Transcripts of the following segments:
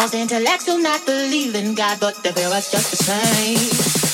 Most intellects do not believe in God, but they feel us just the same.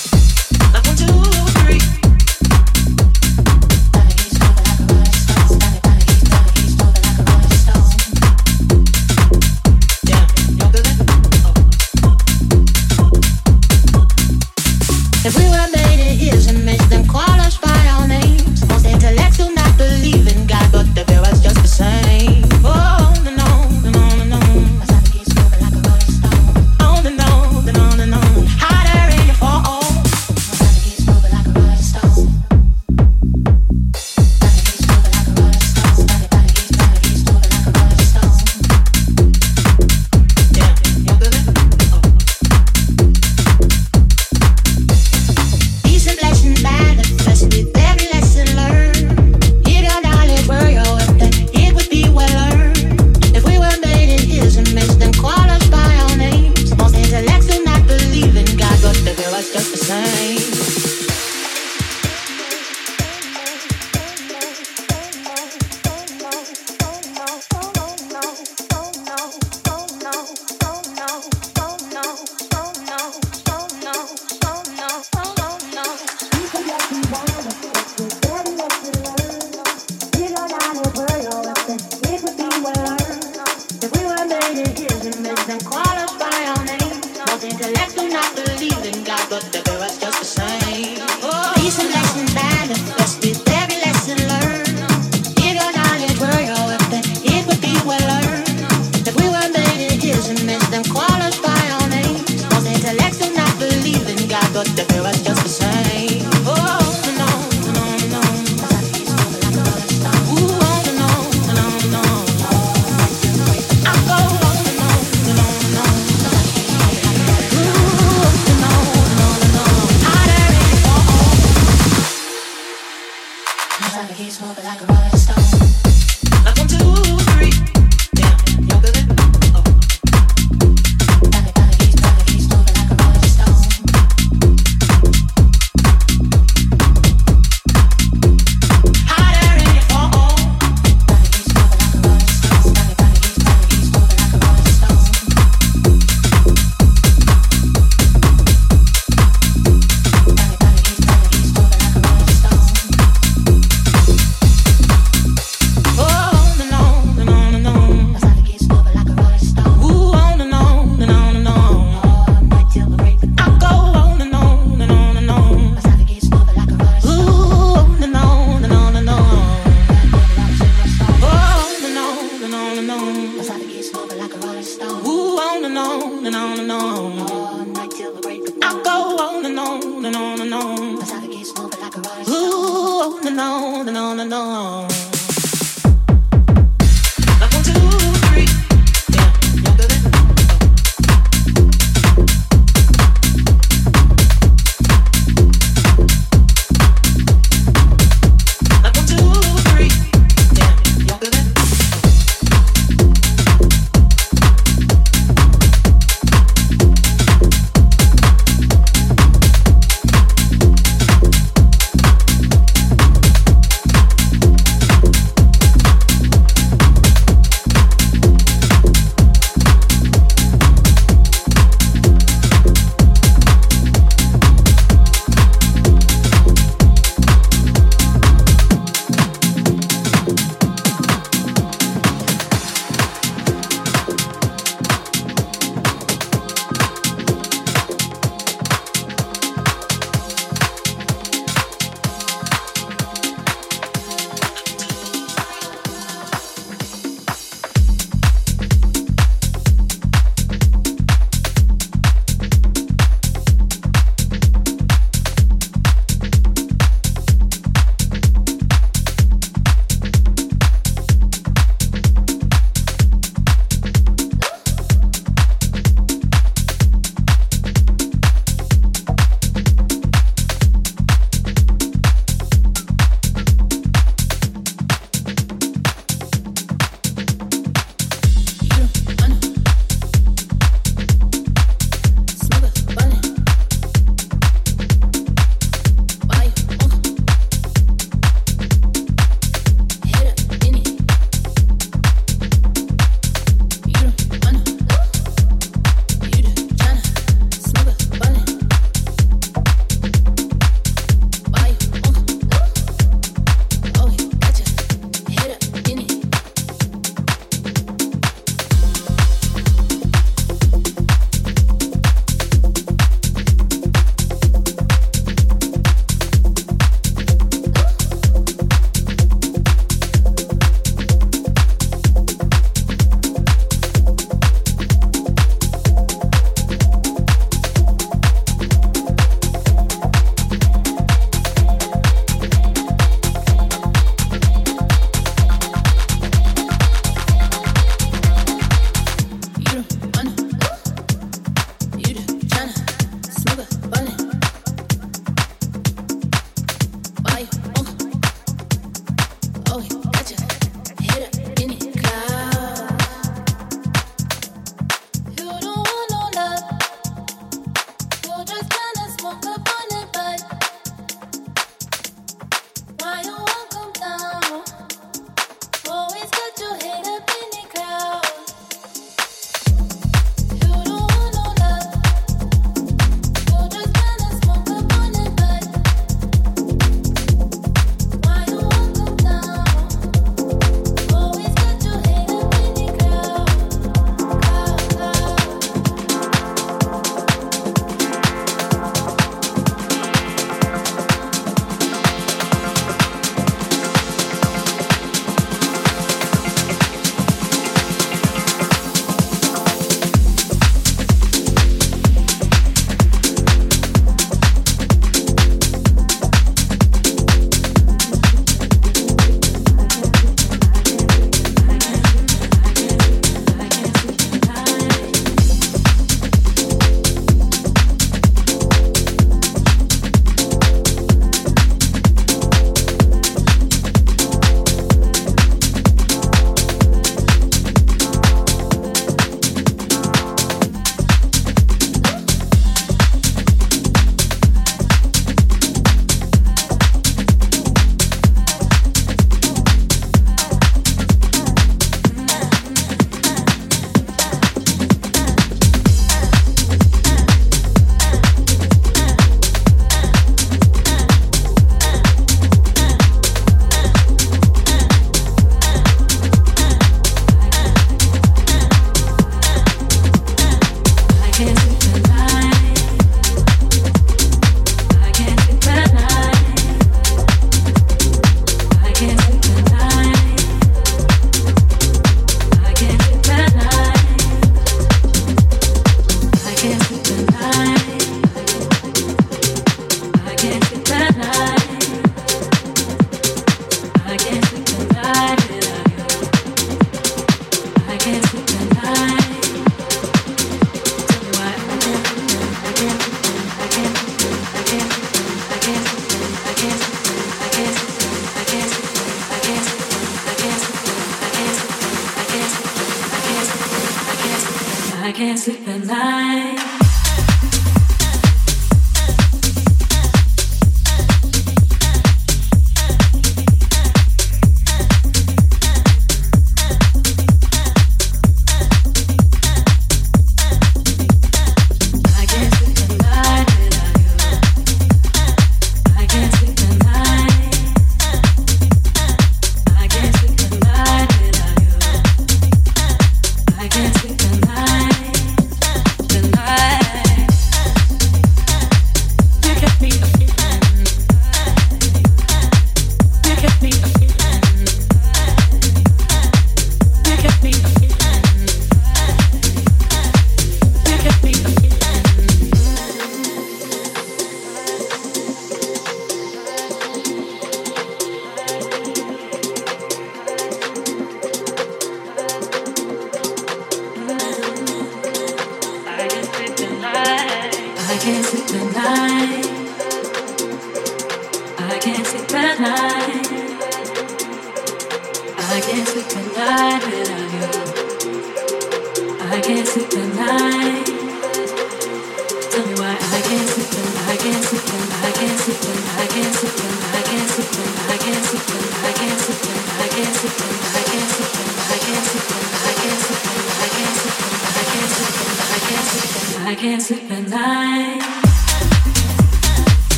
can't sleep at night.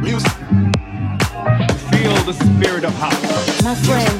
music. Feel the spirit of house. My friend.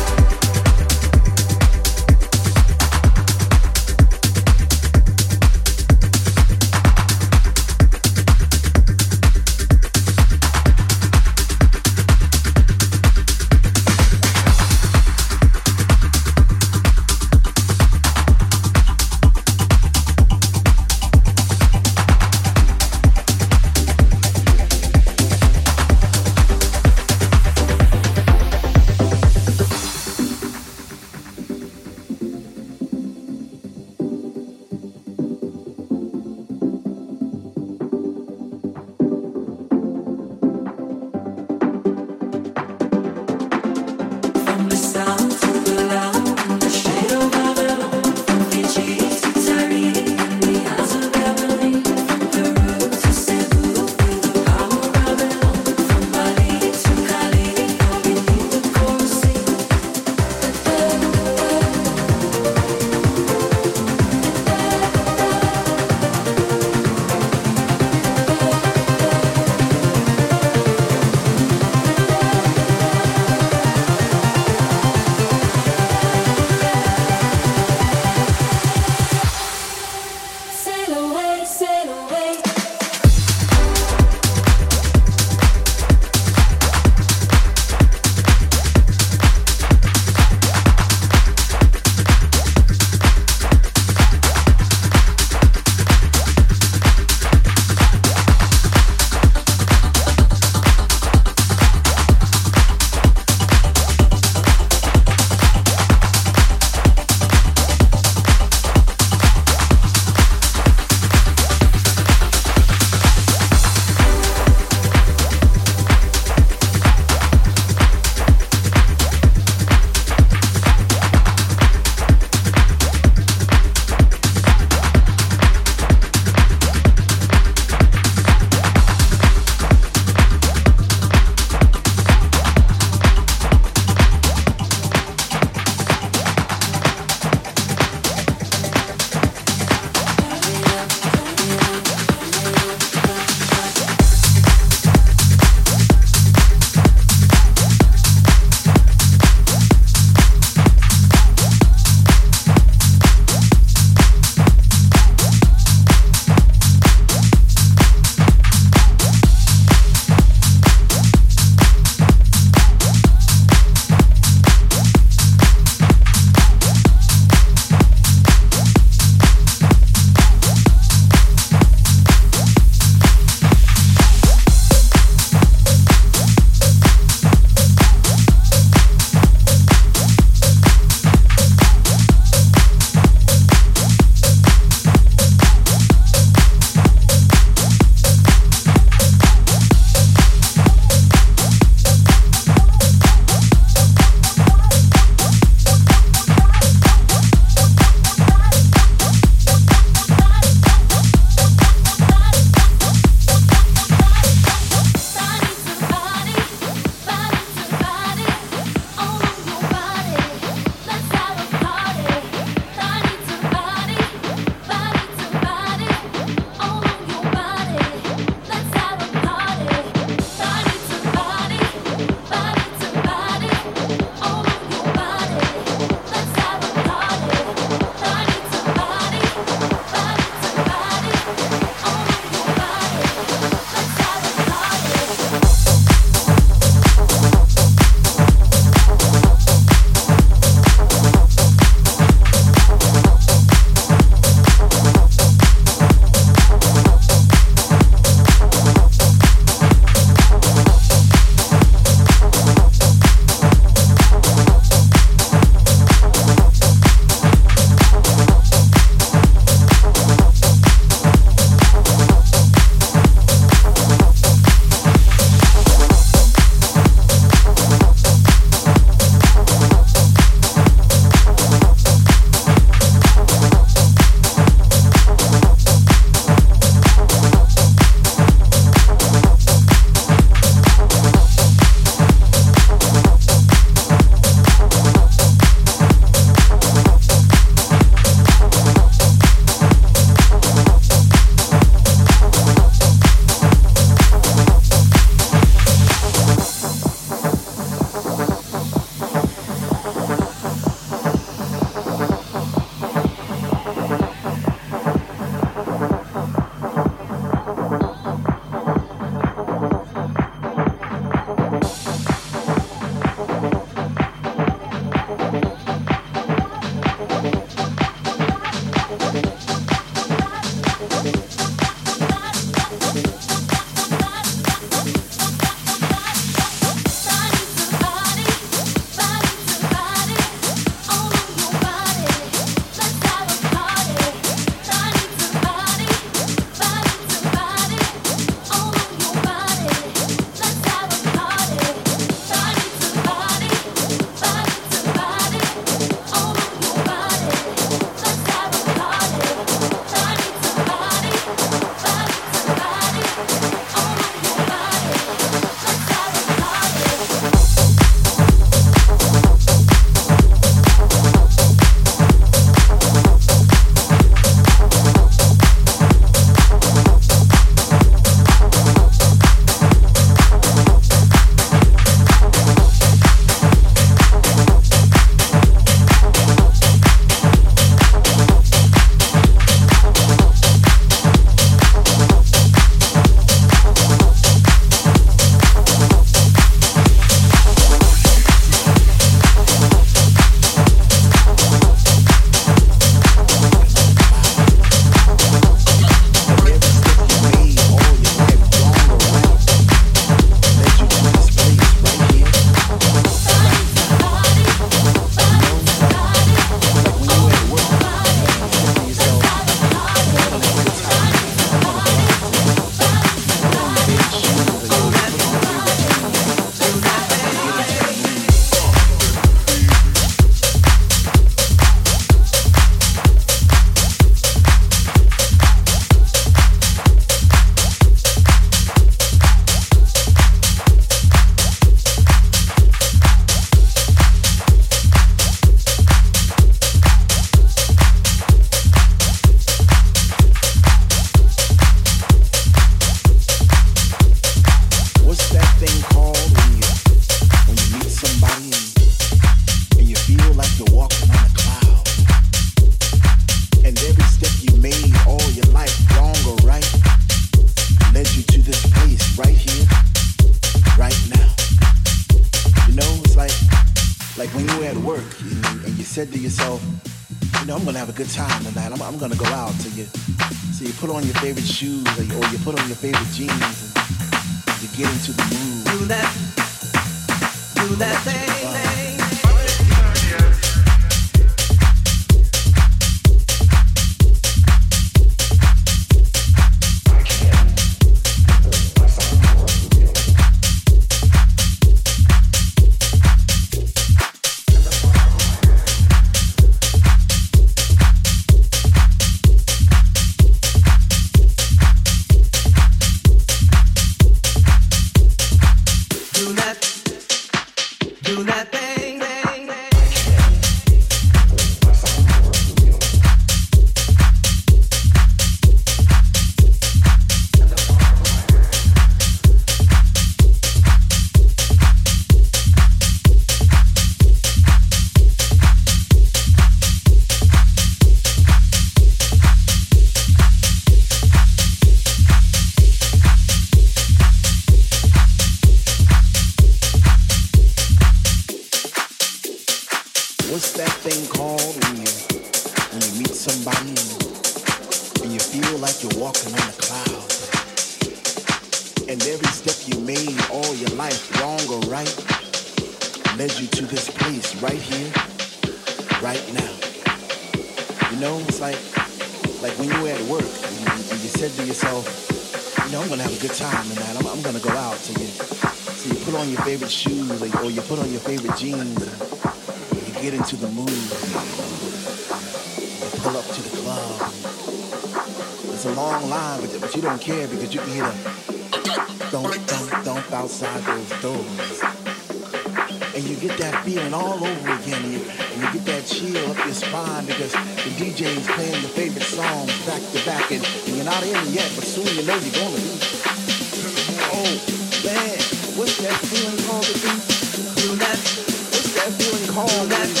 Sentimiento.